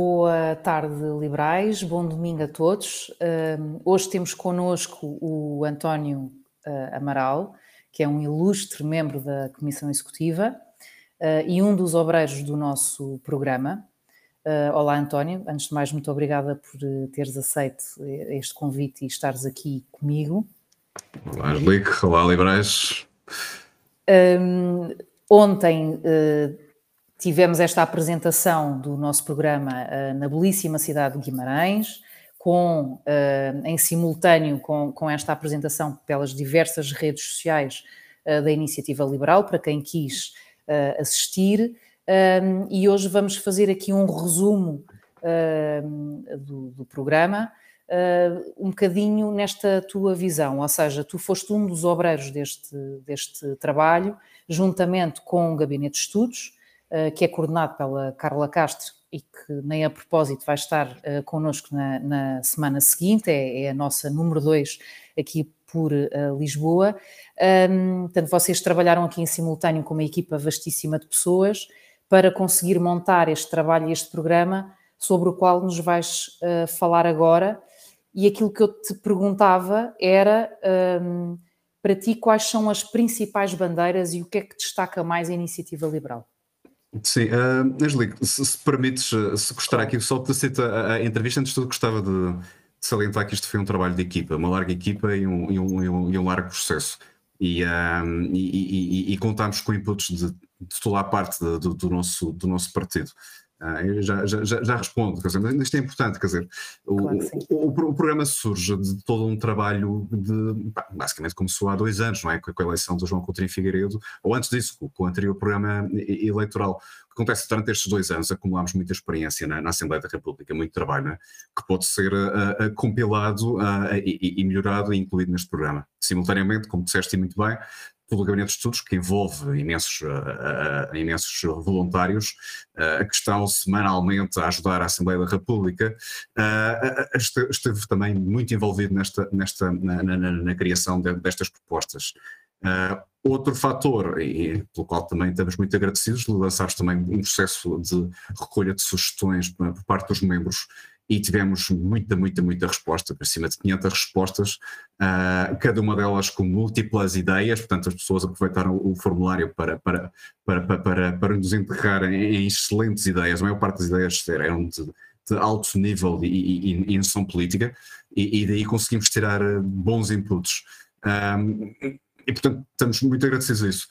Boa tarde, liberais. Bom domingo a todos. Uh, hoje temos connosco o António uh, Amaral, que é um ilustre membro da Comissão Executiva uh, e um dos obreiros do nosso programa. olá, António. Antes de mais, muito obrigada por teres aceito este convite e estares aqui comigo. Olá, Angelique. Olá, liberais. ontem tivemos esta apresentação do nosso programa uh, na belíssima cidade de Guimarães, com, uh, em simultâneo com, com, esta apresentação pelas diversas redes sociais uh, da Iniciativa Liberal, para quem quis assistir. e hoje vamos fazer aqui um resumo do, do, programa, um bocadinho nesta tua visão, ou seja, tu foste um dos obreiros deste, deste trabalho, juntamente com o Gabinete de Estudos, que é coordenado pela Carla Castro e que nem a propósito vai estar uh, connosco na, na semana seguinte, é, é, a nossa número 2 aqui por uh, Lisboa. Um, portanto, vocês trabalharam aqui em simultâneo com uma equipa vastíssima de pessoas para conseguir montar este trabalho e este programa sobre o qual nos vais uh, falar agora. E aquilo que eu te perguntava era, um, para ti, quais são as principais bandeiras e o que é que destaca mais a iniciativa liberal? Sim, uh, Angelique, se, se permites, eh, se gostar aqui, só te aceito a, a, entrevista, antes de tudo gostava de, de, salientar que isto foi um trabalho de equipa, uma larga equipa e um, e um, e um, e um largo processo. E, uh, e, e, contámos com inputs de, de toda a parte de, do, do, nosso, do nosso partido. Ah, eu já, já, já, respondo, quer dizer, mas isto é importante, quer dizer, claro o, o, o, programa surge de todo um trabalho de, basicamente começou há dois anos, não é, com a eleição do João Coutinho Figueiredo, ou antes disso, com, o anterior programa eleitoral. O que acontece durante estes dois anos, acumulámos muita experiência na, na Assembleia da República, muito trabalho, é? que pode ser uh, uh, compilado uh, e, e, melhorado e incluído neste programa. Simultaneamente, como disseste muito bem, pelo Gabinete de Estudos, que envolve imensos, uh, uh, imensos voluntários, uh, que estão semanalmente a ajudar a Assembleia da República, esteve, esteve, também muito envolvido nesta, nesta, na, na, na criação de, destas propostas. outro fator, e pelo qual também estamos muito agradecidos, lançares também um processo de recolha de sugestões por parte dos membros e tivemos muita, muita, muita resposta, por cima de 500 respostas, uh, cada uma delas com múltiplas ideias, portanto as pessoas aproveitaram o formulário para, para, para, para, para, para nos enterrar em, em, excelentes ideias, a maior parte das ideias eram de, de alto nível e, noção política, e, e, daí conseguimos tirar ah, bons inputs. Um, e portanto estamos muito agradecidos a isso.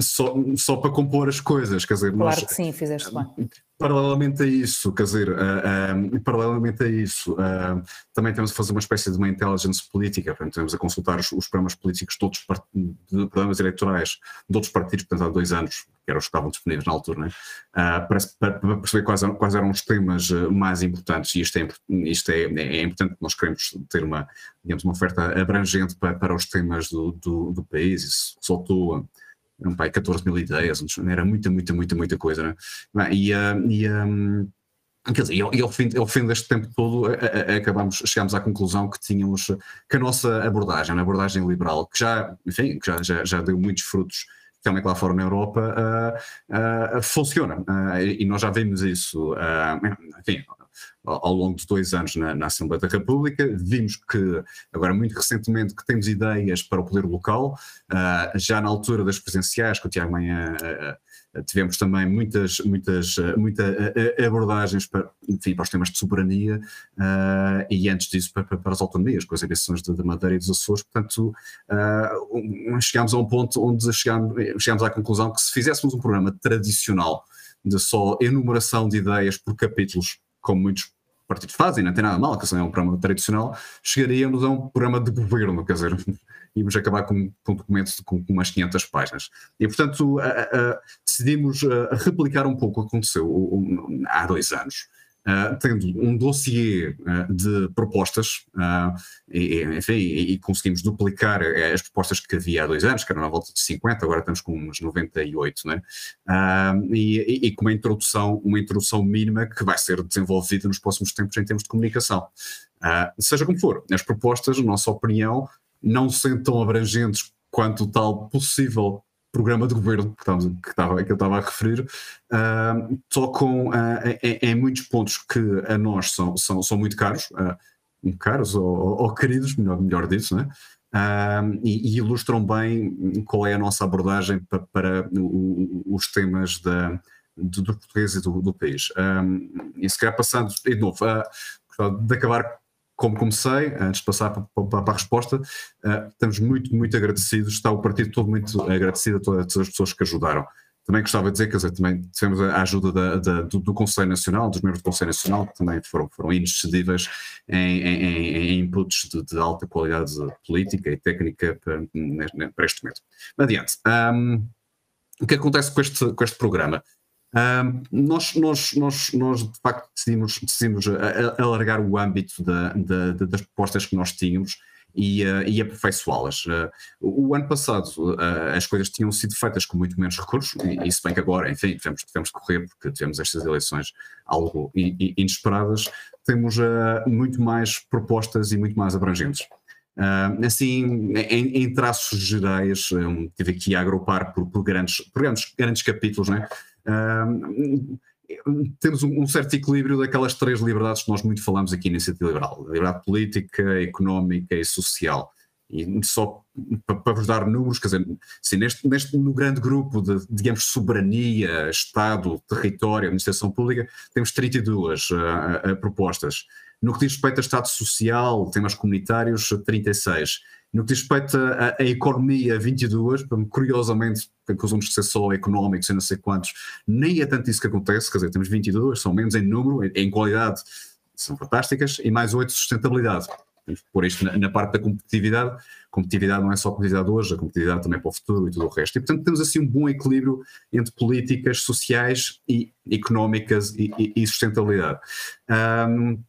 Só, só para compor as coisas, quer dizer, claro nós, que sim, fizeste bem Paralelamente a isso, quer dizer, uh, uh, paralelamente a isso, uh, também temos a fazer uma espécie de uma intelligence política, portanto, temos a consultar os, os programas políticos de outros de programas eleitorais de outros partidos, portanto, há dois anos, que eram os que estavam disponíveis na altura, né? para, para, para, perceber quais eram, quais eram os temas mais importantes, e isto, é, isto é, é, importante, nós queremos ter uma, digamos, uma oferta abrangente para, para os temas do, do, do país, isso soltou eram pai 14 mil ideias, era muita, muita, muita, muita coisa, né? E, uh, e um, Quer dizer, e ao, fim, ao fim deste tempo todo acabamos, chegámos à conclusão que tínhamos, que a nossa abordagem, a abordagem liberal, que já, enfim, que já, já, já deu muitos frutos também lá fora na Europa, uh, uh, funciona. Uh, e nós já vimos isso, enfim, ao longo de dois anos na, na, Assembleia da República. Vimos que, agora muito recentemente, que temos ideias para o poder local. Já na altura das presenciais, com o Tiago Manhã, tivemos também muitas, muitas, muitas abordagens para, enfim, para os temas de soberania uh, e antes disso para, para, as autonomias, com as eleições de Madeira e dos Açores. Portanto, chegámos a um ponto onde chegámos, chegámos à conclusão que se fizéssemos um programa tradicional de só enumeração de ideias por capítulos, como muitos partidos fazem, não tem nada mal, que é um programa tradicional, chegaríamos a um programa de governo, quer dizer, íamos acabar com, com documentos com, com umas 500 páginas. E, portanto, decidimos replicar um pouco o que aconteceu há dois anos. Uh, tendo um dossiê uh, de propostas, uh, e, enfim, e, e, conseguimos duplicar as propostas que havia há dois anos, que eram na volta de 50, agora estamos com uns 98, né? E, e, com uma introdução, uma introdução mínima que vai ser desenvolvida nos próximos tempos em termos de comunicação. seja como for, as propostas, na nossa opinião, não são tão abrangentes quanto tal possível programa de governo que, que, estava, que eu estava a referir, uh, tocam uh, em, em, muitos pontos que a nós são, são, são muito caros, uh, caros ou, ou, queridos, melhor, melhor disso, né? e, e, ilustram bem qual é a nossa abordagem para, para o, os temas da, do, português e do, do país. e se calhar passando, de novo, de acabar como comecei, antes de passar para, a resposta, uh, estamos muito, muito agradecidos, está o partido todo muito agradecido a todas as pessoas que ajudaram. Também gostava de dizer, quer dizer, também tivemos a ajuda da, da, do, do, Conselho Nacional, dos membros do Conselho Nacional, que também foram, foram inexcedíveis em, em, em inputs de, de, alta qualidade política e técnica para, para este momento. Adiante. Um, o que acontece com este, com este programa? Nós, nós, nós, nós, de facto, decidimos, decidimos alargar o âmbito da, da, das propostas que nós tínhamos e, uh, e aperfeiçoá-las. Uh, o ano passado uh, as coisas tinham sido feitas com muito menos recursos, e, e se bem que agora, enfim, tivemos, tivemos que correr porque tivemos estas eleições algo inesperadas, temos muito mais propostas e muito mais abrangentes. Assim, em, em, traços gerais, um, tive aqui a agrupar por, por, grandes, por grandes, grandes capítulos, né? temos um, um, certo equilíbrio daquelas três liberdades que nós muito falamos aqui na Iniciativa Liberal: liberdade política, económica e social. E só para vos dar números, quer dizer, assim, neste, neste, no grande grupo de, digamos, soberania, Estado, território, administração pública, temos 32 uh, uh, propostas. No que diz respeito a Estado Social, temas comunitários, 36. No que diz respeito à, economia, 22, curiosamente, acusamos de ser só económicos e não sei quantos, nem é tanto isso que acontece, quer dizer, temos 22, são menos em número, em qualidade são fantásticas, e mais 8 sustentabilidade. Por isto na, na, parte da competitividade, competitividade não é só competitividade hoje, a competitividade também é para o futuro e tudo o resto. E portanto temos assim um bom equilíbrio entre políticas sociais e económicas e, e, e sustentabilidade. Um,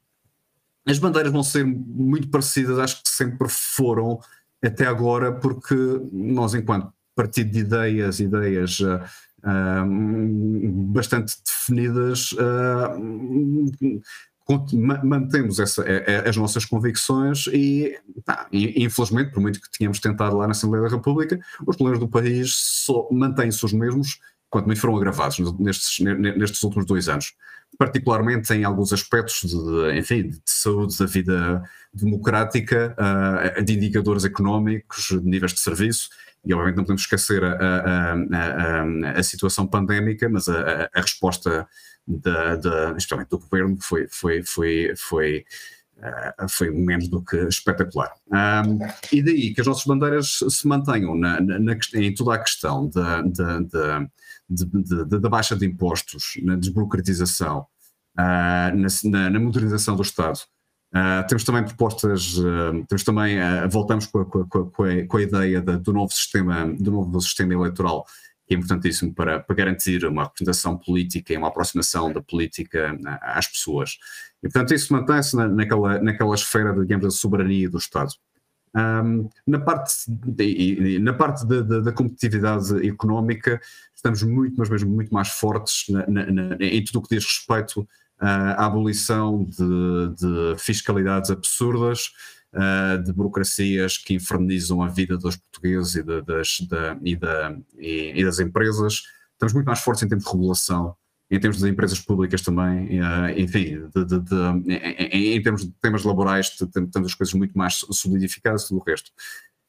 as bandeiras vão ser muito parecidas, acho que sempre foram até agora, porque nós, enquanto partido de ideias, ideias uh, uh, bastante definidas, uh, mantemos essa, as nossas convicções e, tá, infelizmente, por muito que tínhamos tentado lá na Assembleia da República, os problemas do país mantêm-se os mesmos, quanto muito foram agravados nestes, nestes últimos dois anos particularmente em alguns aspectos de, enfim, de saúde da vida democrática, uh, de indicadores económicos, de níveis de serviço, e obviamente não podemos esquecer a, a, a, a situação pandémica, mas a, resposta da, da, especialmente do governo foi, foi, foi, foi, uh, foi menos do que espetacular. Um, e daí que as nossas bandeiras se mantenham na, na, na, em toda a questão da, da, da da baixa de impostos, na desburocratização, uh, na, na, modernização do Estado. Uh, temos também propostas, uh, temos também, voltamos com a, com, a, com, a, ideia de, do novo sistema, do novo sistema eleitoral, que é importantíssimo para, para garantir uma representação política e uma aproximação da política às pessoas. E, portanto, isso mantém-se na, naquela, naquela esfera, digamos, da soberania do Estado. Um, na parte, de, na parte da competitividade económica, estamos muito, mas mesmo muito mais fortes na, na, na, em tudo o que diz respeito uh, à abolição de, de fiscalidades absurdas, uh, de burocracias que infernizam a vida dos portugueses e, de, das, da, e, e, e, das empresas. Estamos muito mais fortes em termos de regulação em termos de empresas públicas também, eh, enfim, de, de, de, em, em, termos de temas laborais, temos as coisas muito mais solidificadas do resto.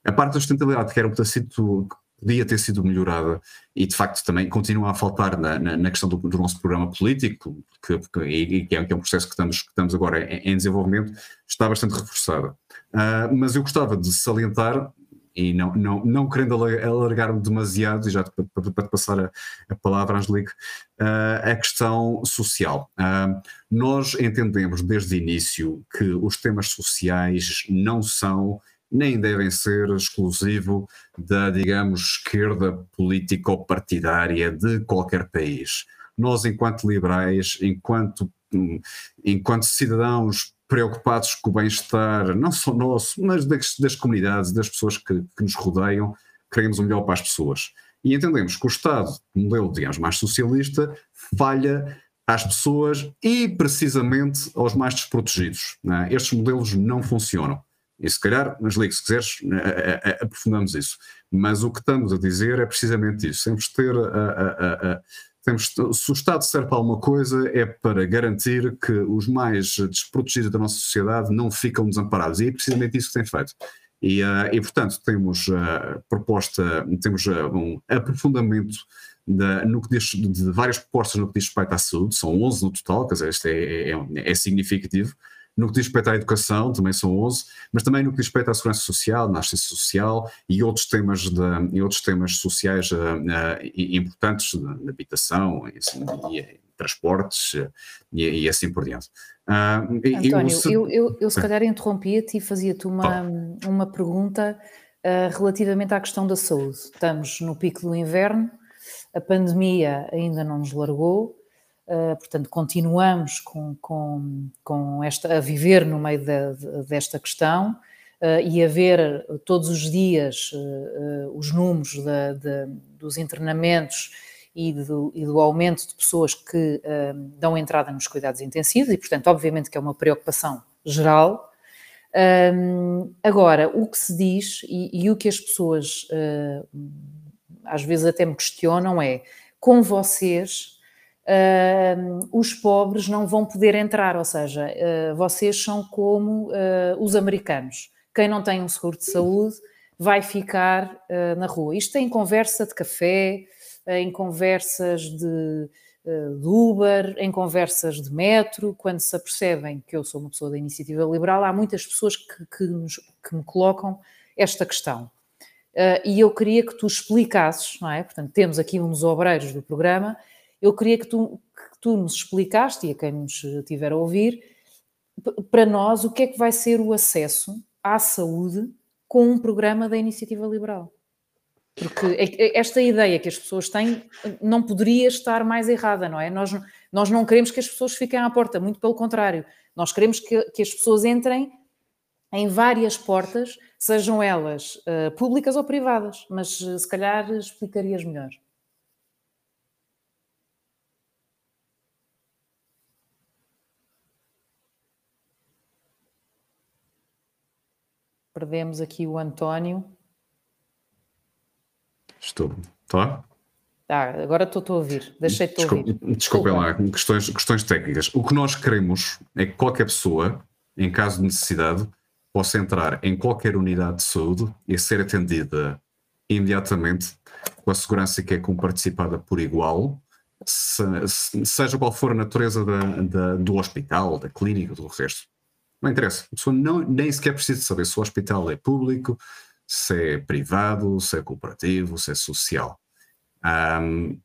A parte da sustentabilidade, que era um pedacito podia ter sido melhorada e de facto também continua a faltar na, na, na questão do, do, nosso programa político, que, que, é, que é um processo que estamos, que estamos agora em, em desenvolvimento, está bastante reforçada. Uh, mas eu gostava de salientar e não, não, não querendo alargar-me demasiado, e já para, para passar a, a palavra, Angelique, uh, a questão social. Uh, nós entendemos desde o início que os temas sociais não são nem devem ser exclusivo da, digamos, esquerda político-partidária de qualquer país. Nós, enquanto liberais, enquanto, hum, enquanto cidadãos preocupados com o bem-estar, não só nosso, mas das, das comunidades, das pessoas que, que, nos rodeiam, queremos o melhor para as pessoas. E entendemos que o Estado, modelo, digamos, mais socialista, falha às pessoas e precisamente aos mais desprotegidos. É? Estes modelos não funcionam. E se calhar, mas ligue, se quiseres, aprofundamos isso. Mas o que estamos a dizer é precisamente isso. De ter a, a temos, se o Estado serve para alguma coisa, é para garantir que os mais desprotegidos da nossa sociedade não ficam desamparados. E é precisamente isso que tem feito. E, uh, e portanto, temos uh, proposta, temos uh, um aprofundamento da, no que diz, de várias propostas no que diz respeito à saúde, são 11 no total, quer dizer, isto é, é, é significativo. No que diz respeito à educação, também são 11, mas também no que diz respeito à segurança social, na assistência social e outros temas, de, e outros temas sociais uh, uh, importantes, na habitação e, assim, e transportes e, e, assim por diante. Uh, António, eu, eu, eu, eu, se calhar interrompia-te e fazia-te uma, uma pergunta relativamente à questão da saúde. Estamos no pico do inverno, a pandemia ainda não nos largou, Uh, portanto, continuamos com, com, com, esta, a viver no meio de, de, desta questão uh, e a ver todos os dias uh, os números de, dos internamentos e do, e do, aumento de pessoas que dão entrada nos cuidados intensivos, e, portanto, obviamente que é uma preocupação geral. agora, o que se diz e, e o que as pessoas às vezes até me questionam é: com vocês uh, os pobres não vão poder entrar, ou seja, uh, vocês são como uh, os americanos. Quem não tem um seguro de saúde vai ficar na rua. Isto em conversa de café, em conversas de, de Uber, em conversas de metro, quando se apercebem que eu sou uma pessoa da iniciativa liberal, há muitas pessoas que, que, nos, que me colocam esta questão. Uh, e eu queria que tu explicasses, não é? Portanto, temos aqui dos obreiros do programa eu queria que tu, que tu nos explicaste, e a quem nos estiver a ouvir, para nós, o que é que vai ser o acesso à saúde com um programa da Iniciativa Liberal. Porque é é esta ideia que as pessoas têm não poderia estar mais errada, não é? Nós, nós não queremos que as pessoas fiquem à porta, muito pelo contrário. Nós queremos que, que as pessoas entrem em várias portas, sejam elas uh, públicas ou privadas, mas uh, se calhar explicarias melhor. Perdemos aqui o António. Estou. Está? Ah, agora estou a ouvir. Deixei-te ouvir. Desculpem lá, questões, questões técnicas. O que nós queremos é que qualquer pessoa, em caso de necessidade, possa entrar em qualquer unidade de saúde e ser atendida imediatamente com a segurança que é comparticipada por igual, se, seja qual for a natureza da, da, do hospital, da clínica, do resto. Não interessa. A pessoa não, nem sequer precisa saber se o hospital é público, se é privado, se é cooperativo, se é social. Um,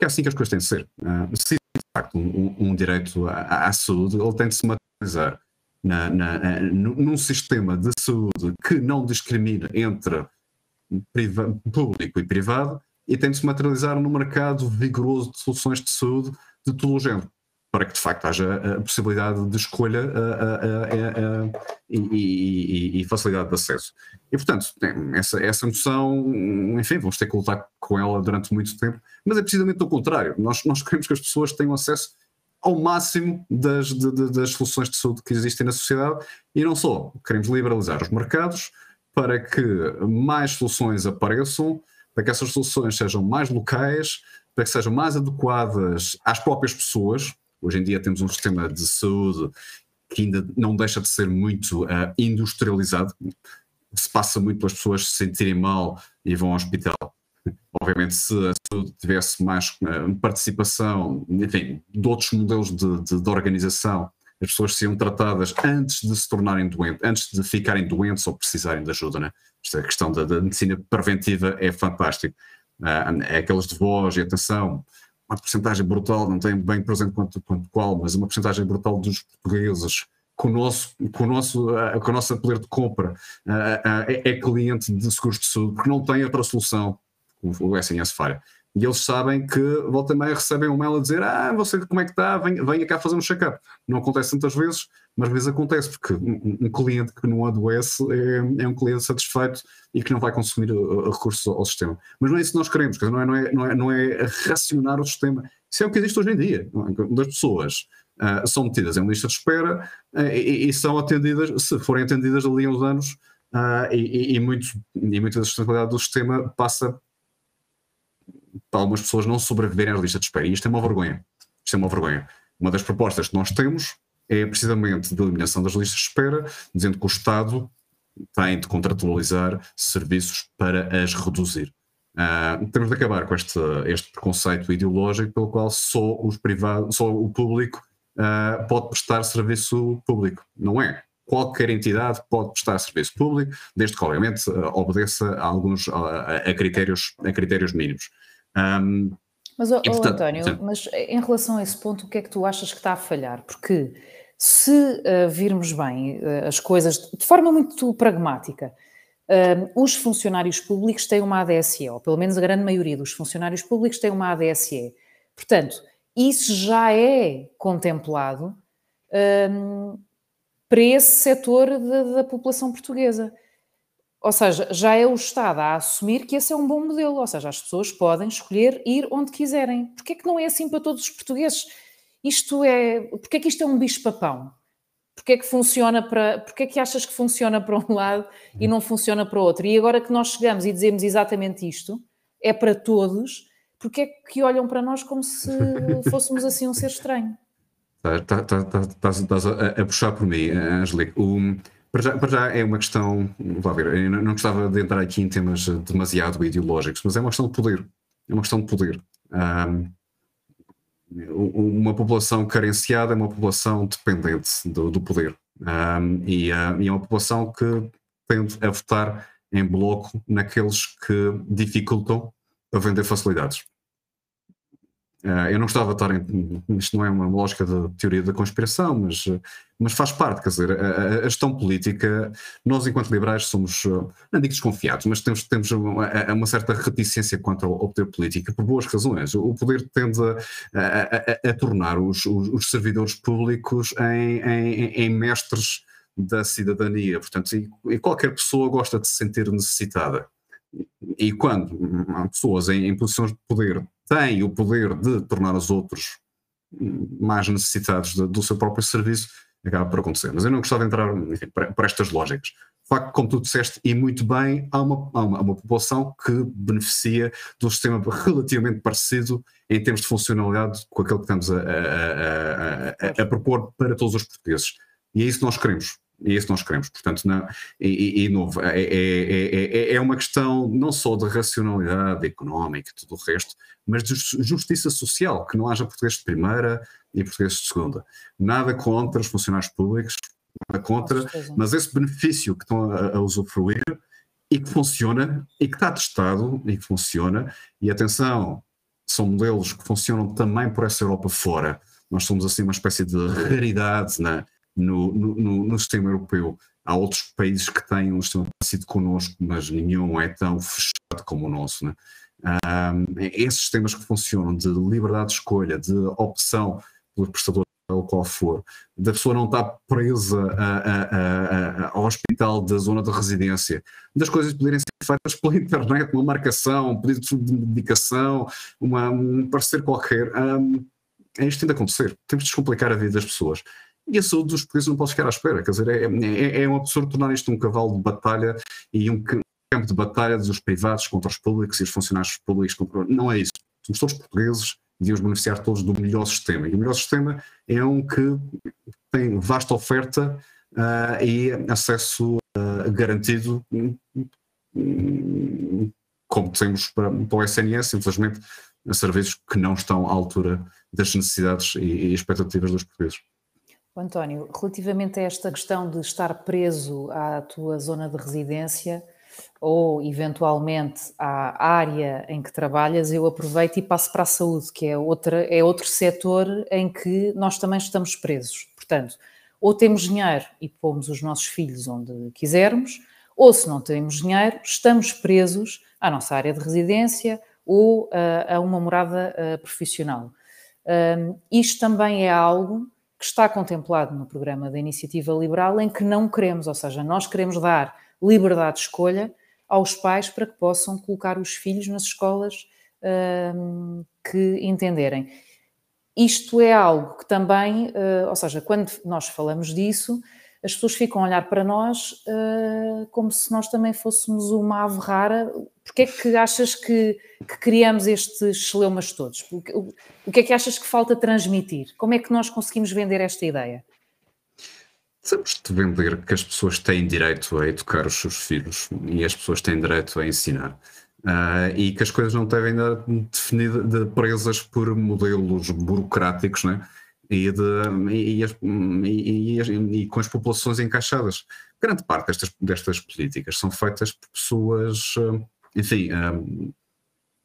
é assim que as coisas têm de ser. Uh, se de facto um, um direito à, à, saúde, ele tem de se materializar na, na, num sistema de saúde que não discrimina entre público e privado e tem de se materializar no mercado vigoroso de soluções de saúde de todo o género para que de facto haja a possibilidade de escolha e, e, e, facilidade de acesso. E portanto, essa, essa noção, enfim, vamos ter que lutar com ela durante muito tempo, mas é precisamente o contrário. Nós, nós queremos que as pessoas tenham acesso ao máximo das, de, de, das soluções de saúde que existem na sociedade e não só. Queremos liberalizar os mercados para que mais soluções apareçam, para que essas soluções sejam mais locais, para que sejam mais adequadas às próprias pessoas, Hoje em dia temos um sistema de saúde que ainda não deixa de ser muito uh, industrializado. Se passa muito pelas pessoas se sentirem mal e vão ao hospital. Obviamente, se a saúde tivesse mais uh, participação, enfim, de outros modelos de, de, de, organização, as pessoas seriam tratadas antes de se tornarem doentes, antes de ficarem doentes ou precisarem de ajuda. Né? Esta questão da, da medicina preventiva é fantástica. Uh, é aqueles de voz e atenção, uma porcentagem brutal, não tenho bem presente quanto, quanto qual, mas uma porcentagem brutal dos portugueses com o nosso, com o nosso, uh, com a nossa poder de compra uh, uh, é, é, cliente de seguros de saúde, porque não tem outra solução, o SNS falha. E eles sabem que volta e meia recebem um mail a dizer ah, você como é que está, venha, venha cá fazer um check-up. Não acontece tantas vezes, mas às vezes acontece, porque um, um cliente que não adoece é, é, um cliente satisfeito e que não vai consumir uh, uh, recursos ao, ao, sistema. Mas não é isso que nós queremos, não é, não, é, não, é, não é racionar o sistema. Isso é o que existe hoje em dia. É? Das pessoas uh, são metidas em lista de espera uh, e, e, são atendidas, se forem atendidas ali uns anos, uh, e, e, muito, e muita da sustentabilidade do sistema passa para algumas pessoas não sobreviverem à lista de espera. E isto é uma vergonha. Isto é uma vergonha. Uma das propostas que nós temos é precisamente de eliminação das listas de espera, dizendo que o Estado tem de contratualizar serviços para as reduzir. Uh, temos de acabar com este, este preconceito ideológico pelo qual só os privados, só o público uh, pode prestar serviço público. Não é. Qualquer entidade pode prestar serviço público, desde que, obviamente, uh, obedeça a alguns a, critérios, a critérios mínimos. Um, mas, oh, portanto, António, sim. mas em relação a esse ponto, o que é que tu achas que está a falhar? Porque se uh, virmos bem uh, as coisas de forma muito pragmática, uh, os funcionários públicos têm uma ADSE, ou pelo menos a grande maioria dos funcionários públicos tem uma ADSE. Portanto, isso já é contemplado um, para esse setor da população portuguesa. Ou seja, já é o Estado a assumir que esse é um bom modelo, ou seja, as pessoas podem escolher ir onde quiserem. Porquê é que não é assim para todos os portugueses? Isto é, porquê é que isto é um bicho-papão? Porquê é que funciona para, porquê é que achas que funciona para um lado e não funciona para o outro? E agora que nós chegamos e dizemos exatamente isto, é para todos, porquê é que olham para nós como se fôssemos assim um ser estranho? Estás tá, tá, tá, a, a, puxar por mim, Angelique. Um, para já, para já, é uma questão, ver, eu não gostava de entrar aqui em temas demasiado ideológicos, mas é uma questão de poder. É uma questão de poder. Um, uma população carenciada é uma população dependente do, do poder. Um, e, uh, e, é uma população que tende a votar em bloco naqueles que dificultam a vender facilidades. Uh, eu não gostava de estar em. Isto não é uma lógica de teoria da conspiração, mas, mas faz parte, quer dizer, a, a gestão política, nós enquanto liberais somos, não digo desconfiados, mas temos, temos uma, uma certa reticência quanto ao, ao, poder político, por boas razões. O poder tende a, a, a tornar os, os, os, servidores públicos em, em, em mestres da cidadania, portanto, e, e qualquer pessoa gosta de se sentir necessitada. E quando há pessoas em, em posições de poder tem o poder de tornar os outros mais necessitados de, do seu próprio serviço, acaba por acontecer. Mas eu não gostava de entrar enfim, por, estas lógicas. De facto, como tu disseste, e muito bem, há uma, há uma, uma, população que beneficia de um sistema relativamente parecido em termos de funcionalidade com aquele que estamos a, a, a, a propor para todos os portugueses. E é isso que nós queremos. E é isso nós queremos. Portanto, não, e, e, novo, é, é, é, é, uma questão não só de racionalidade económica e tudo o resto, mas de justiça social, que não haja português de primeira e português de segunda. Nada contra os funcionários públicos, nada contra, mas esse benefício que estão a, a usufruir e que funciona, e que está testado, e que funciona, e atenção, são modelos que funcionam também por essa Europa fora. Nós somos assim uma espécie de raridade na, no, no, no, sistema europeu. Há outros países que têm um sistema parecido connosco, mas nenhum é tão fechado como o nosso. Né? Um, esses sistemas que funcionam de liberdade de escolha, de opção pelo prestador ou qual for, da pessoa não estar presa a, a, a, ao hospital da zona de residência, das coisas poderem ser feitas pela internet, uma marcação, um pedido de medicação, uma, um parecer qualquer. Um, é isto tem de acontecer. Temos de descomplicar a vida das pessoas. E a saúde dos portugueses não pode ficar à espera. Quer dizer, é, é, é um absurdo tornar isto um cavalo de batalha e um campo de batalha dos privados contra os públicos e os funcionários públicos. Contra... Não é isso. Somos todos portugueses devíamos beneficiar todos do melhor sistema. E o melhor sistema é um que tem vasta oferta uh, e acesso uh, garantido, como temos para, para o SNS, infelizmente, a serviços que não estão à altura das necessidades e, e expectativas dos portugueses. António, relativamente a esta questão de estar preso à tua zona de residência ou eventualmente à área em que trabalhas, eu aproveito e passo para a saúde, que é, outra, é outro setor em que nós também estamos presos. Portanto, ou temos dinheiro e pomos os nossos filhos onde quisermos, ou se não temos dinheiro, estamos presos à nossa área de residência ou uh, a uma morada uh, profissional. Um, isto também é algo que está contemplado no programa da Iniciativa Liberal, em que não queremos, ou seja, nós queremos dar liberdade de escolha aos pais para que possam colocar os filhos nas escolas um, que entenderem. isto é algo que também, uh, ou seja, quando nós falamos disso, as pessoas ficam a olhar para nós uh, como se nós também fôssemos uma ave rara. Porquê é que achas que, que criamos estes celeumas todos? O, o, que é que achas que falta transmitir? Como é que nós conseguimos vender esta ideia? Temos de vender que as pessoas têm direito a educar os seus filhos e as pessoas têm direito a ensinar. Uh, e que as coisas não devem estar definidas, de, presas por modelos burocráticos, né? E, de, e, e, e, com as populações encaixadas. Grande parte destas, destas políticas são feitas por pessoas, eh, enfim, um,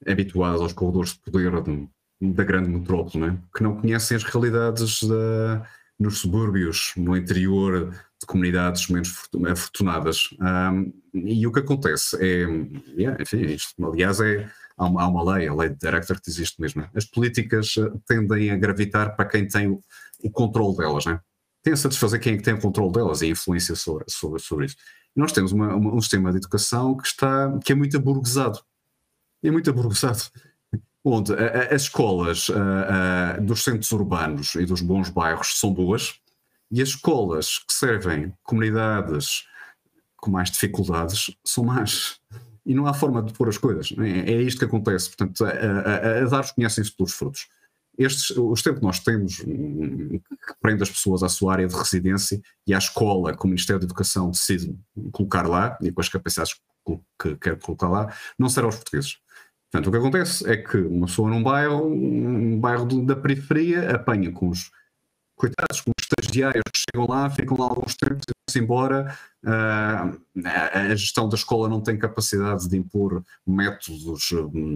eh, habituadas aos corredores de poder da grande metrópole, né? que não conhecem as realidades da, nos subúrbios, no interior de comunidades menos afortunadas. Um, e o que acontece é, yeah, enfim, isto, aliás, é há uma, há uma lei, a lei de Director, que existe mesmo. Né? As políticas eh, tendem a gravitar para quem tem o, controle delas, né? tem a satisfazer quem é que tem o controle delas e a influência sobre, sobre, sobre isso. Nós temos uma, uma, um sistema de educação que, está, que é muito aburguesado. É muito aburguesado. Onde as escolas dos centros urbanos e dos bons bairros são boas, e as escolas que servem comunidades com mais dificuldades são más e não há forma de pôr as coisas. É, é isto que acontece. Portanto, a, a, a dar conhecem-se pelos frutos. Estes, os tempos que nós temos que prende as pessoas à sua área de residência e à escola que o Ministério da Educação decide colocar lá e com as capacidades que quer colocar lá, não serão os portugueses. Portanto, o que acontece é que uma pessoa num bairro, um bairro da periferia, apanha com os coitados, com os estagiários chegam lá, ficam lá alguns tempos e vão-se embora Uh, a gestão da escola não tem capacidade de impor métodos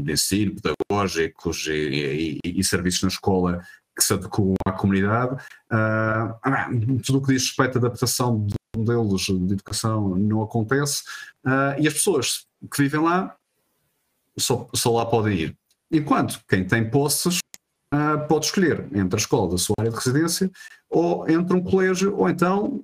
de ensino pedagógicos e, e, e serviços na escola que se adequam à comunidade. Uh, tudo o que diz respeito à adaptação de modelos de educação não acontece uh, e as pessoas que vivem lá só, só lá podem ir. Enquanto quem tem posses pode escolher entre a escola da sua área de residência ou entre um colégio ou então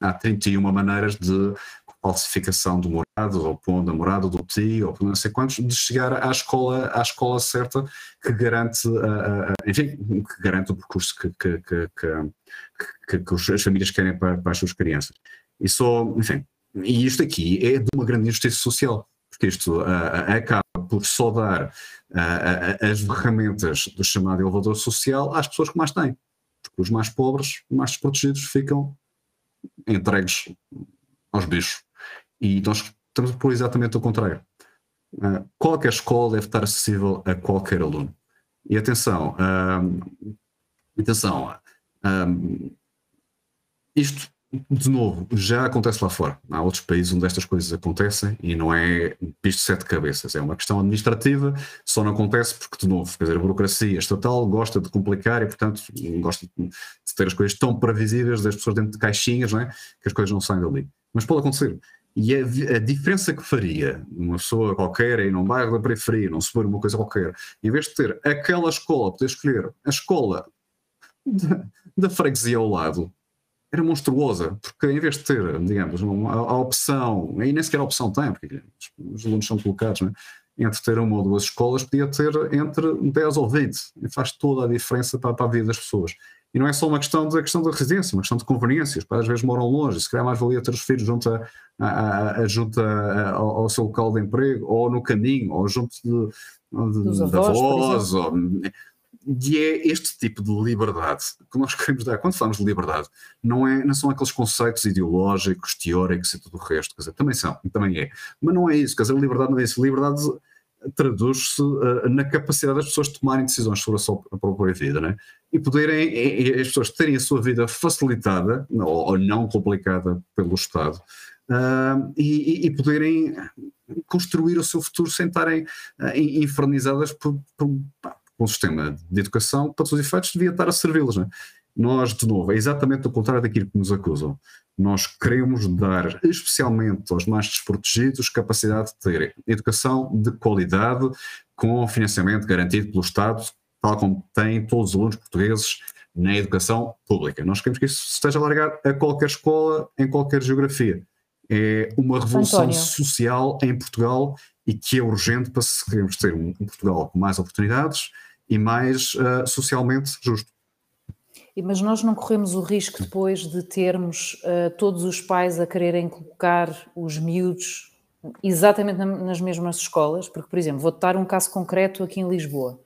há 31 maneiras de falsificação do morado, ou pondo a morada do tio, ou não sei quantos, de chegar à escola, à escola certa que garante, uh, uh, enfim, que garante o percurso que, que, que, que, as famílias querem para, para as suas crianças. E só, enfim, e isto aqui é de uma grande injustiça social, porque isto uh, acaba por só dar as ferramentas do chamado elevador social às pessoas que mais têm. Porque os mais pobres, mais desprotegidos, ficam entregues aos bichos. E nós estamos por exatamente o contrário. Qualquer escola deve estar acessível a qualquer aluno. E atenção, atenção, isto de novo, já acontece lá fora. Há outros países onde estas coisas acontecem e não é pisto de sete cabeças. É uma questão administrativa, só não acontece porque, de novo, quer dizer, a burocracia estatal gosta de complicar e, portanto, gosta de ter as coisas tão previsíveis das pessoas dentro de caixinhas, não é? que as coisas não saem dali. Mas pode acontecer. E a, a, diferença que faria uma pessoa qualquer aí num bairro da periferia, num subúrbio, uma coisa qualquer, em vez de ter aquela escola, poder escolher a escola da, da freguesia ao lado, era monstruosa, porque em vez de ter, digamos, uma, a, opção, e nem sequer a opção tem, porque os alunos são colocados, né, entre ter uma ou duas escolas, podia ter entre 10 ou 20, e faz toda a diferença para, para a vida das pessoas. E não é só uma questão da questão da residência, uma questão de conveniências, para às vezes moram longe, se calhar mais valia ter os filhos junto, a, a, a junto a, ao, ao, seu local de emprego, ou no caminho, ou junto de, de, avós, ou, e é este tipo de liberdade que nós queremos dar. Quando falamos de liberdade, não, é, não são aqueles conceitos ideológicos, teóricos e tudo o resto, quer dizer, também são, também é. Mas não é isso, quer dizer, liberdade não é isso. Liberdade traduz-se uh, na capacidade das pessoas tomarem decisões sobre a sua própria vida, né? E poderem, e, e as pessoas terem a sua vida facilitada, ou, ou não complicada pelo Estado, uh, e, e, poderem construir o seu futuro sem estarem uh, infernizadas por, por, um sistema de educação para todos os efeitos, devia estar a servi-los. É? Nós, de novo, é exatamente o contrário daquilo que nos acusam. Nós queremos dar, especialmente aos mais desprotegidos, capacidade de ter educação de qualidade, com financiamento garantido pelo Estado, tal como têm todos os alunos portugueses na educação pública. Nós queremos que isso esteja alargado a qualquer escola, em qualquer geografia. É uma revolução António. social em Portugal e que é urgente para se queremos ter um Portugal com mais oportunidades e mais uh, socialmente justo. Mas nós não corremos o risco depois de termos uh, todos os pais a quererem colocar os miúdos exatamente nas mesmas escolas, porque, por exemplo, vou-te dar um caso concreto aqui em Lisboa,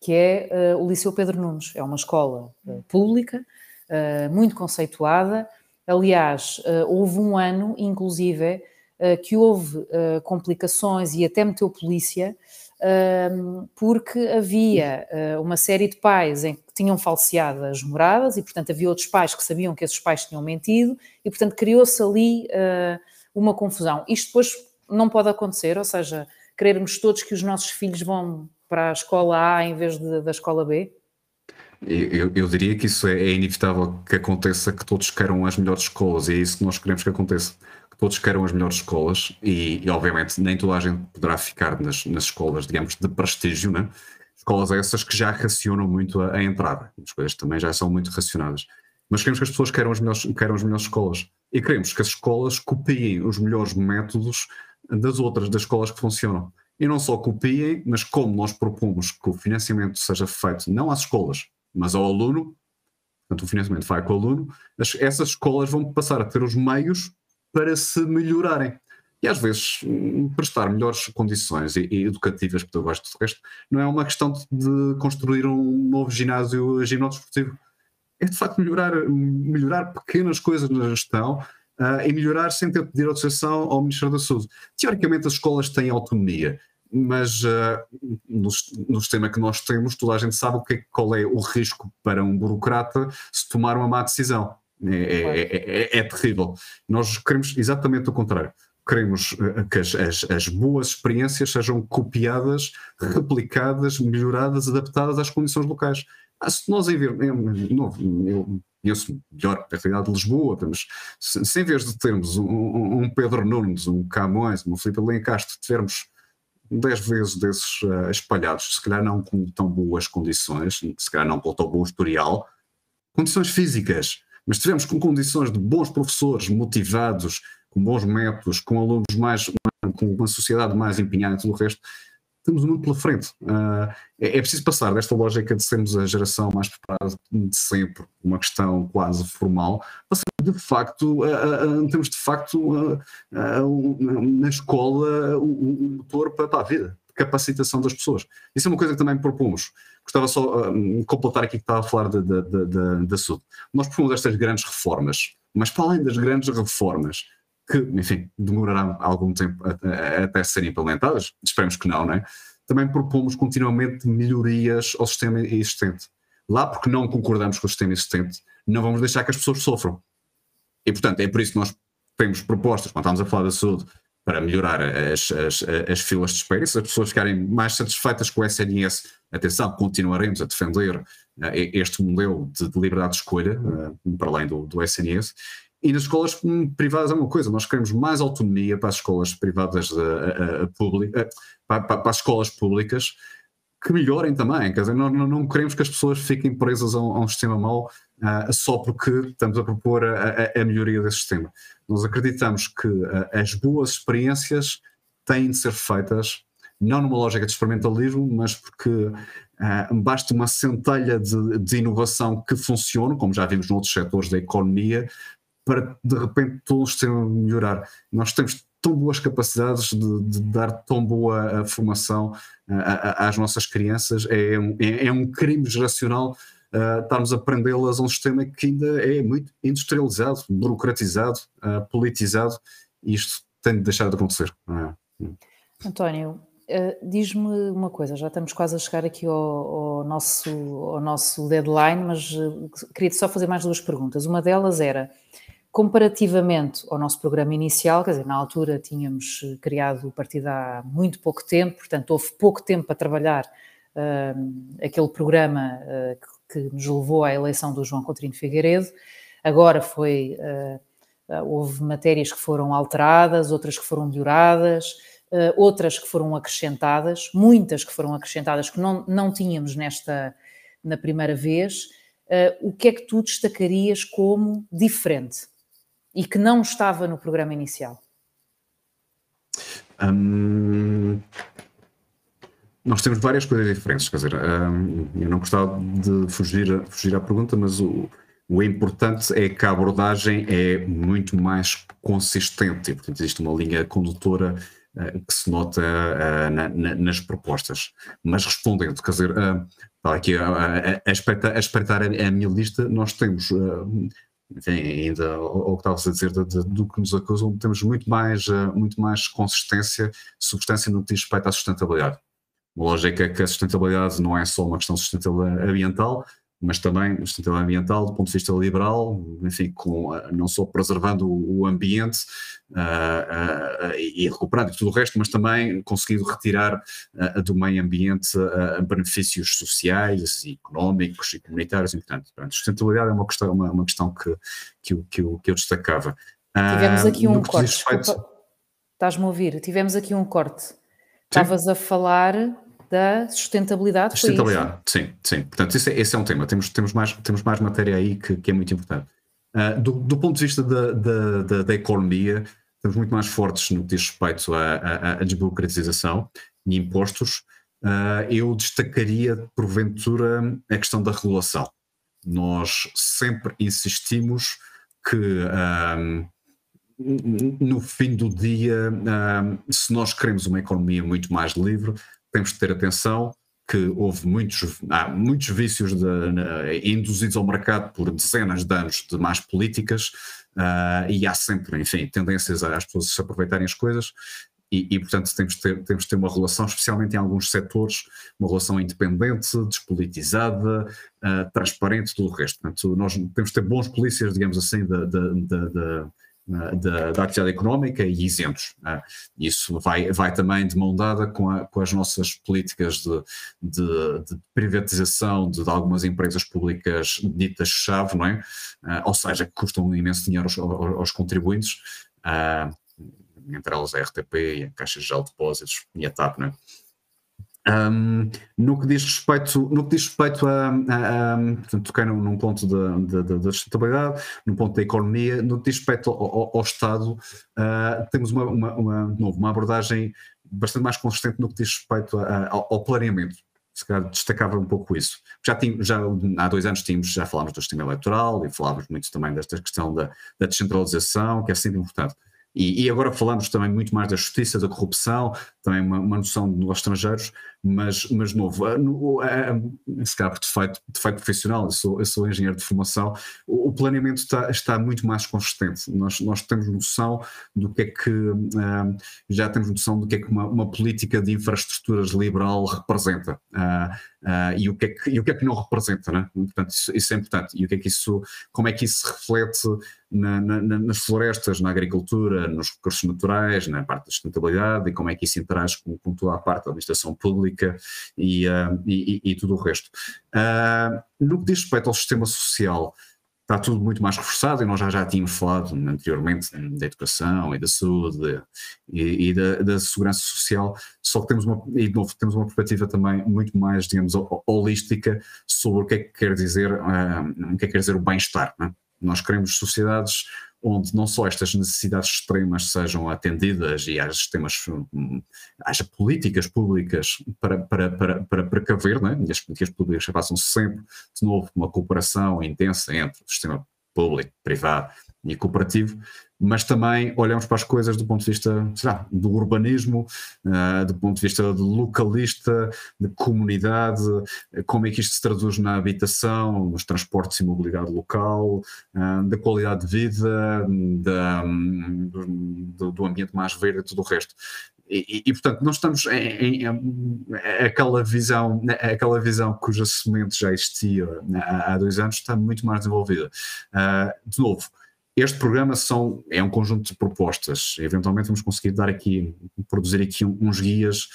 que é uh, o Liceu Pedro Nunes. É uma escola pública, muito conceituada. Aliás, houve um ano, inclusive, que houve complicações e até meteu polícia porque havia ah, uma série de pais em que tinham falseado as moradas e, portanto, havia outros pais que sabiam que esses pais tinham mentido e, portanto, criou-se ali ah, uma confusão. Isto depois não pode acontecer, ou seja, querermos todos que os nossos filhos vão para a escola A em vez de, da escola B? Eu, eu, diria que isso é, é, inevitável que aconteça, que todos queiram as melhores escolas e é isso que nós queremos que aconteça todos queiram as melhores escolas e, e, obviamente nem toda a gente poderá ficar nas, nas escolas, digamos, de prestígio, né? escolas essas que já racionam muito a, a, entrada, as coisas também já são muito racionadas. Mas queremos que as pessoas queiram as melhores, queiram as melhores escolas e queremos que as escolas copiem os melhores métodos das outras, das escolas que funcionam. E não só copiem, mas como nós propomos que o financiamento seja feito não às escolas, mas ao aluno, portanto o financiamento vai com o aluno, essas escolas vão passar a ter os meios para se melhorarem. E às vezes hum, prestar melhores condições educativas, porque eu gosto do resto, não é uma questão de construir um novo ginásio ginódesportivo. É de facto melhorar, melhorar pequenas coisas na gestão uh, e melhorar sem ter de pedir autorização ao Ministério da Saúde. Teoricamente as escolas têm autonomia, mas uh, no, no, sistema que nós temos, toda a gente sabe o que é, qual é o risco para um burocrata se tomar uma má decisão. É, é, é, é, terrível. Nós queremos exatamente o contrário. Queremos eh, que as, as, as, boas experiências sejam copiadas, replicadas, melhoradas, adaptadas às condições locais. Ah, se nós em ver, eu, eu conheço melhor a realidade de Lisboa, temos, se, se em vez de termos um, um Pedro Nunes, um Camões, um Filipe Lencastre, tivermos dez vezes desses uh, espalhados, se calhar não com tão boas condições, se calhar não com tão bom historial, condições físicas, mas tivemos com condições de bons professores motivados, com bons métodos, com alunos mais, com uma sociedade mais empenhada e tudo o resto, temos muito pela frente. Uh, é, é, preciso passar desta lógica de sermos a geração mais preparada de sempre, uma questão quase formal, passar de facto, uh, uh, temos de facto na escola o, motor para, para a vida, capacitação das pessoas. Isso é uma coisa que também propomos. Gostava só de uh, completar aqui que estava a falar da, SUD. Nós propomos estas grandes reformas, mas para além das grandes reformas, que, enfim, demorarão algum tempo até serem implementadas, esperemos que não, né? também propomos continuamente melhorias ao sistema existente. Lá porque não concordamos com o sistema existente, não vamos deixar que as pessoas sofram. E, portanto, é por isso que nós temos propostas, quando estamos a falar da saúde, para melhorar as, as, as filas de espera e se as pessoas ficarem mais satisfeitas com o SNS, atenção, continuaremos a defender uh, este modelo de, de, liberdade de escolha, uh, para além do, do SNS. E nas escolas privadas é uma coisa, nós queremos mais autonomia para as escolas privadas uh, públicas, para, para, as escolas públicas, que melhorem também. Quer dizer, não, não queremos que as pessoas fiquem presas a um, a um sistema mau uh, só porque estamos a propor a, a, a, melhoria desse sistema. Nós acreditamos que uh, as boas experiências têm de ser feitas não numa lógica de experimentalismo, mas porque uh, basta uma centelha de, de, inovação que funcione, como já vimos noutros setores da economia, para de repente todo o sistema melhorar. Nós temos tão boas capacidades de, de dar tão boa formação às nossas crianças, é um, é, é um crime geracional uh, estarmos a prendê-las a um sistema que ainda é muito industrializado, burocratizado, uh, politizado, e isto tem de deixar de acontecer. É? António, uh, diz-me uma coisa, já estamos quase a chegar aqui ao, ao nosso, ao nosso deadline, mas queria só fazer mais duas perguntas. Uma delas era, comparativamente ao nosso programa inicial, quer dizer, na altura tínhamos criado o partido há muito pouco tempo, portanto houve pouco tempo para trabalhar uh, aquele programa uh, que nos levou à eleição do João Coutinho Figueiredo. Agora foi, uh, houve matérias que foram alteradas, outras que foram melhoradas, uh, outras que foram acrescentadas, muitas que foram acrescentadas que não, não tínhamos nesta, na primeira vez. O que é que tu destacarias como diferente e que não estava no programa inicial? Hum, nós temos várias coisas diferentes, quer dizer, um, eu não gostava de fugir, fugir à pergunta, mas o, o importante é que a abordagem é muito mais consistente e, portanto, existe uma linha condutora uh, que se nota uh, na, na, nas propostas. Mas respondendo, quer dizer, uh, aqui a, a, a, espreitar, a espreitar a, minha lista, nós temos. Enfim, ainda o que estavas a dizer do, do que nos acusam, temos muito mais, muito mais consistência, substância no que diz respeito à sustentabilidade. Uma lógica que a sustentabilidade não é só uma questão de sustentabilidade ambiental, mas também sustentabilidade ambiental do ponto de vista liberal, enfim, com, não só preservando o, ambiente uh, uh, e recuperando tudo o resto, mas também conseguindo retirar uh, do meio ambiente benefícios sociais, económicos e comunitários, e, portanto, portanto, sustentabilidade é uma questão, uma, uma questão que, que, eu, que, eu, que eu destacava. Tivemos aqui um corte, estás-me a ouvir, tivemos aqui um corte. Estavas a falar da sustentabilidade. Sustentabilidade, sim, sim. Portanto, esse é, esse é, um tema. Temos, temos, mais, temos mais matéria aí que, que é muito importante. Uh, do, do, ponto de vista da, da, da, da, economia, estamos muito mais fortes no que diz respeito à, à, à desburocratização e impostos. Uh, eu destacaria, porventura, a questão da regulação. Nós sempre insistimos que. Um, no fim do dia, se nós queremos uma economia muito mais livre, temos de ter atenção que houve muitos, há muitos vícios de, induzidos ao mercado por dezenas de anos de más políticas uh, e há sempre, enfim, tendências às pessoas se aproveitarem as coisas e, e, portanto temos de, ter, temos de ter uma relação, especialmente em alguns setores, uma relação independente, despolitizada, uh, transparente, tudo o resto. Portanto, nós temos de ter bons polícias, digamos assim, da, atividade económica e isentos. Né? Isso vai, vai também de mão dada com, a, com as nossas políticas de, de, de privatização de, de, algumas empresas públicas ditas-chave, não é? Uh, ou seja, que custam imenso dinheiro aos, aos, contribuintes, uh, entre elas a RTP a Caixa de Depósitos e a TAP, não é? Um, no que diz respeito, no que diz respeito a, a, a portanto, toquei num, num ponto da, da, da, sustentabilidade, num ponto da economia, no que diz respeito ao, ao, ao Estado, uh, temos uma, uma, uma, novo, uma abordagem bastante mais consistente no que diz respeito a, ao, planeamento. Se calhar destacava um pouco isso. Já, já há dois anos tínhamos, já falámos do sistema eleitoral e falávamos muito também desta questão da, da descentralização, que é sempre importante. E, e, agora falamos também muito mais da justiça, da corrupção, também uma, uma noção nós estrangeiros, mas, mas novo. Se calhar por defeito, defeito profissional, eu sou, eu sou engenheiro de formação, o, o planeamento está, está, muito mais consistente. Nós, nós temos noção do que é que, uh, já temos noção do que é que uma, uma política de infraestruturas liberal representa. Uh, uh, e, o que é que, e o que é que não representa, né? Portanto, isso, isso, é importante. E o que é que isso, como é que isso se reflete na, na, nas florestas, na agricultura, nos recursos naturais, na parte da sustentabilidade e como é que isso interage com, com toda a parte da administração pública e, uh, e, e, tudo o resto. Uh, no que diz respeito ao sistema social, está tudo muito mais reforçado e nós já, já tínhamos falado anteriormente da educação e da saúde e, e da, da, segurança social, só que temos uma, e de novo, temos uma perspectiva também muito mais, digamos, holística sobre o que é que quer dizer, uh, o que é que quer dizer o bem-estar. É? Nós queremos sociedades onde não só estas necessidades extremas sejam atendidas e haja sistemas, hum, haja políticas públicas para, para, para, para precaver, né? e as políticas públicas passam sempre, de novo, uma cooperação intensa entre o sistema público, privado e cooperativo, mas também olhamos para as coisas do ponto de vista lá, do urbanismo, uh, do ponto de vista localista, de comunidade, como é que isto se traduz na habitação, nos transportes e mobilidade local, uh, da qualidade de vida, da, do, do, ambiente mais verde e tudo o resto. E, e, portanto, nós estamos em, em, em, aquela visão, aquela visão cuja semente já existia há, há dois anos, está muito mais desenvolvida. Uh, de novo, este programa são, é um conjunto de propostas. Eventualmente vamos conseguir dar aqui, produzir aqui uns guias,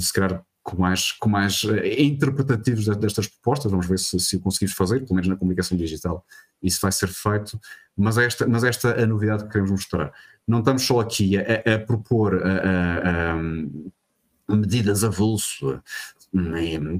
se calhar com mais, com mais eh, interpretativos destas propostas. Vamos ver se, se o conseguimos fazer, pelo menos na comunicação digital, isso vai ser feito. Mas esta, mas esta é a novidade que queremos mostrar. Não estamos só aqui a, a propor a, a, medidas avulso,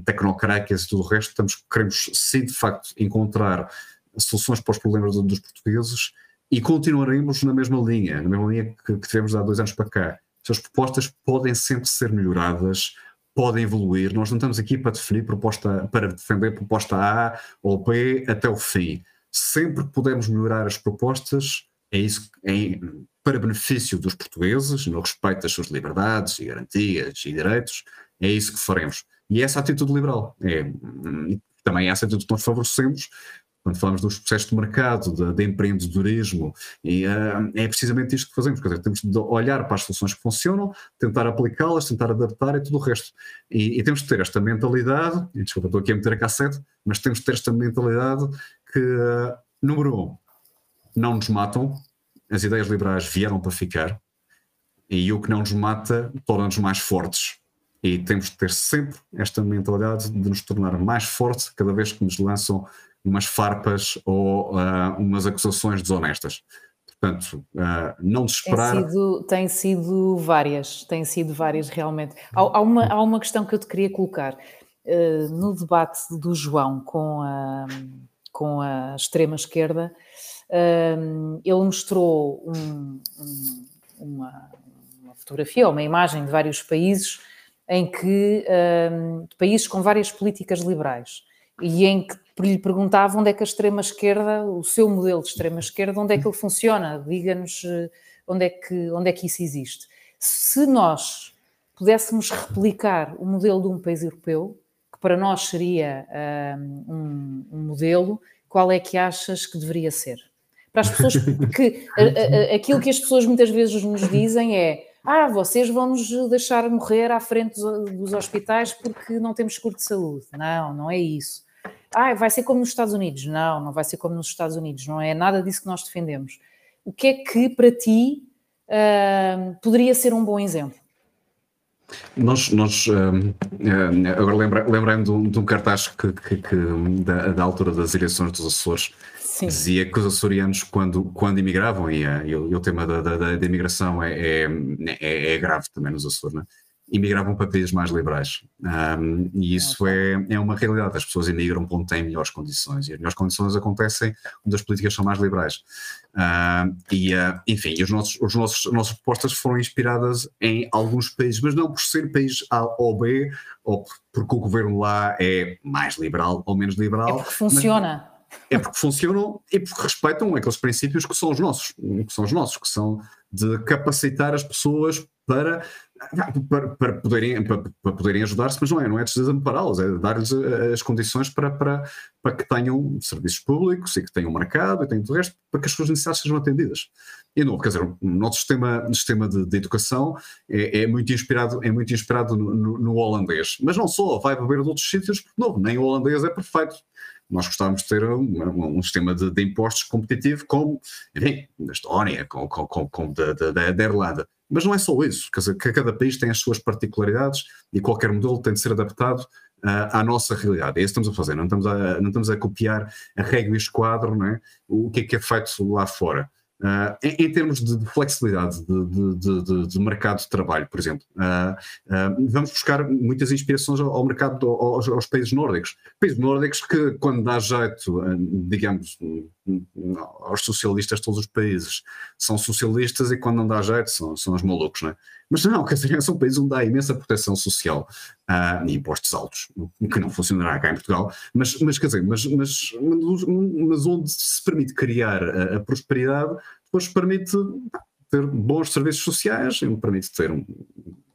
tecnocráticas e tudo o resto, estamos, queremos sim, de facto, encontrar soluções para os problemas dos portugueses e continuaremos na mesma linha, na mesma linha que, que tivemos há dois anos para cá. As propostas podem sempre ser melhoradas podem evoluir. Nós não estamos aqui para definir proposta, para defender proposta A ou B até o fim. Sempre que pudermos melhorar as propostas, é isso é para benefício dos portugueses, no respeito às suas liberdades e garantias e direitos, é isso que faremos. E essa atitude liberal é hum, também é essa atitude que nós favorecemos quando falamos dos processos de mercado, de, de empreendedorismo, e uh, é precisamente isto que fazemos, quer dizer, temos de olhar para as soluções que funcionam, tentar aplicá-las, tentar adaptar e tudo o resto. E, e, temos de ter esta mentalidade, e desculpa, estou aqui a meter a cassete, mas temos de ter esta mentalidade que, uh, número um, não nos matam, as ideias liberais vieram para ficar, e o que não nos mata torna-nos mais fortes. E temos de ter sempre esta mentalidade de nos tornar mais fortes cada vez que nos lançam umas farpas ou uh, umas acusações desonestas. Portanto, uh, não desesperar. Tem sido, tem sido várias, tem sido várias realmente. Há, há, uma, há uma questão que eu te queria colocar. Uh, no debate do João com a, com a extrema-esquerda, ele mostrou um, um, uma, uma, fotografia ou uma imagem de vários países em que de países com várias políticas liberais e em que lhe perguntava onde é que a extrema-esquerda, o seu modelo de extrema-esquerda, onde é que ele funciona, diga-nos eh, onde, é que, onde é que isso existe. Se nós pudéssemos replicar o modelo de um país europeu, que para nós seria um, um modelo, qual é que achas que deveria ser? Para as pessoas que a, a, aquilo que as pessoas muitas vezes nos dizem é ah, vocês vão nos deixar morrer à frente dos, dos hospitais porque não temos seguro de saúde. Não, não é isso ah, vai ser como nos Estados Unidos. Não, não vai ser como nos Estados Unidos, não é nada disso que nós defendemos. O que é que para ti uh, poderia ser um bom exemplo? Nós, nós uh, agora lembra, lembrei-me de, um, de um cartaz que, que, que da, da, altura das eleições dos Açores Sim. dizia que os açorianos, quando, quando imigravam, e, uh, e, o, e o tema da, da, da imigração é, é, é, é, grave também nos Açores, não é? Imigravam para países mais liberais. Um, e isso é, é uma realidade. As pessoas imigram para onde têm melhores condições. E as melhores condições acontecem onde as políticas são mais liberais. E, uh, enfim, os nossos, os nossos, as nossas propostas foram inspiradas em alguns países, mas não por ser país A ou B, ou porque o governo lá é mais liberal ou menos liberal. É porque funciona. É porque funcionam e porque respeitam aqueles princípios que são os nossos, que são os nossos, que são de capacitar as pessoas para para, para, poderem, para, para poderem ajudar-se, mas não é, não é desampará-los, é dar-lhes eh, as condições para, para, para que tenham serviços públicos e que tenham mercado e tenham tudo o resto, para que as suas necessidades sejam atendidas. E novo, quer dizer, o nosso sistema, sistema de, de educação é, é, muito inspirado, é muito inspirado no, no, no, holandês, mas não só, vai beber de outros sítios, novo, nem o holandês é perfeito. Nós gostávamos de ter um, um sistema de, de, impostos competitivo como, enfim, da Estónia, como, como, como da, da, da Irlanda. Mas não é só isso, quer dizer, cada país tem as suas particularidades e qualquer modelo tem de ser adaptado uh, à nossa realidade. É isso que estamos a fazer, não estamos a, não estamos a copiar a regra e esquadro, não é? o que é que é feito lá fora. Uh, em, em, termos de, de flexibilidade de, de, de, mercado de trabalho, por exemplo, uh, uh, vamos buscar muitas inspirações ao, ao mercado, aos, aos, países nórdicos. Países nórdicos que, quando dá jeito, digamos, aos socialistas todos os países, são socialistas e quando não dá jeito são, são os malucos, não é? Mas não, quer dizer, são países onde há imensa proteção social uh, e impostos altos, que não funcionará cá em Portugal, mas, mas quer dizer, mas, mas, mas onde se permite criar a, a prosperidade, depois permite ter bons serviços sociais, permite ter uma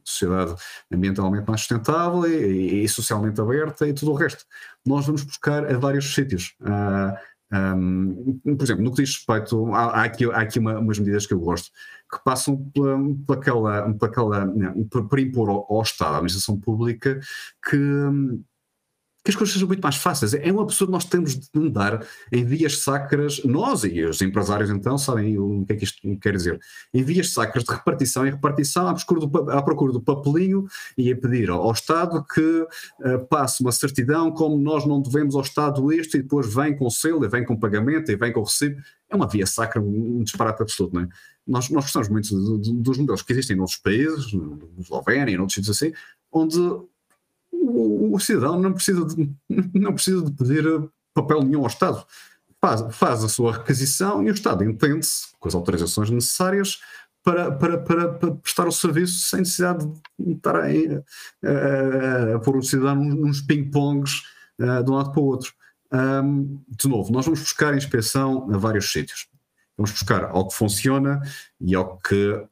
sociedade ambientalmente mais sustentável e, e, socialmente aberta e tudo o resto. Nós vamos buscar a vários sítios. Uh, um, por exemplo, no que diz respeito, há, há aqui, há aqui uma, umas medidas que eu gosto, que passam pela, pela aquela, pela aquela, por, por impor ao, ao Estado, à administração pública, que que as coisas sejam muito mais fáceis. É um absurdo nós temos de andar em vias sacras, nós e os empresários então sabem o que é que isto quer dizer, em vias sacras de repartição em repartição à procura do, à procura do papelinho e a pedir ao, ao Estado que uh, passe uma certidão como nós não devemos ao Estado isto e depois vem com selo e vem com pagamento e vem com recibo. É uma via sacra, um disparate absoluto, não é? Nós, nós gostamos muito dos modelos que existem em outros países, no Eslovénia e em outros sítios assim, onde o, cidadão não precisa, de, não precisa de pedir papel nenhum ao Estado. Faz, faz a sua requisição e o Estado entende-se, com as autorizações necessárias, para, para, para, para, prestar o serviço sem necessidade de estar a, a, a, pôr o cidadão nos ping-pongs uh, de um lado para o outro. Um, de novo, nós vamos buscar inspeção a vários sítios. Vamos buscar algo que funciona e algo que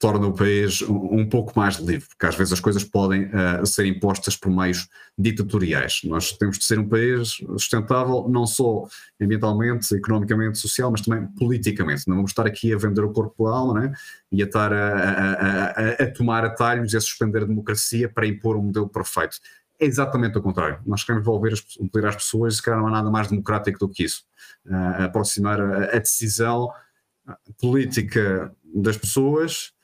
torna o país um, um, pouco mais livre, porque às vezes as coisas podem uh, ser impostas por meios ditatoriais. Nós temos de ser um país sustentável, não só ambientalmente, economicamente, social, mas também politicamente. Não vamos estar aqui a vender o corpo pela alma né? e a estar a, a, a, a, tomar atalhos e a suspender a democracia para impor um modelo perfeito. É exatamente o contrário. Nós queremos envolver as, envolver as pessoas se calhar não há nada mais democrático do que isso. Uh, aproximar a, decisão política das pessoas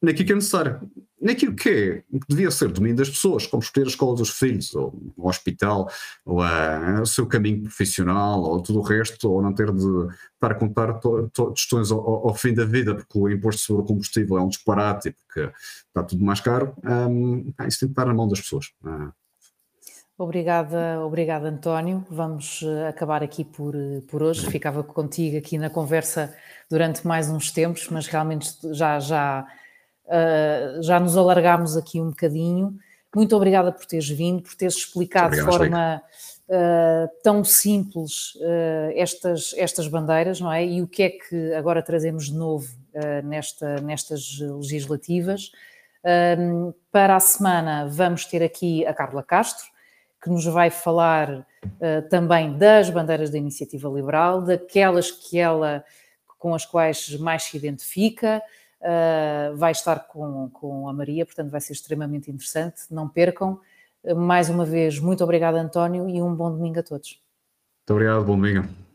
naquilo que é necessário, naquilo que é, que devia ser domínio das pessoas, como escolher a escola dos filhos, ou o hospital, ou a, o seu caminho profissional, ou tudo o resto, ou não ter de estar a contar questões ao, ao, fim da vida, porque o imposto sobre o combustível é um disparate, porque está tudo mais caro, um, isso tem que estar na mão das pessoas. Uh, Obrigada, obrigada António. Vamos eh, acabar aqui por, eh, por hoje. Ficava contigo aqui na conversa durante mais uns tempos, mas realmente já, já Uh, já nos alargámos aqui um bocadinho. Muito obrigada por teres vindo, por teres explicado de forma uh, tão simples uh, estas, estas bandeiras, não é? E o que é que agora trazemos de novo nesta, nestas legislativas. para a semana vamos ter aqui a Carla Castro, que nos vai falar também das bandeiras da iniciativa liberal, daquelas que ela com as quais mais se identifica, uh, vai estar com, com a Maria, portanto vai ser extremamente interessante. Não percam. Mais uma vez, muito obrigada, António, e um bom domingo a todos. Muito obrigado, bom domingo.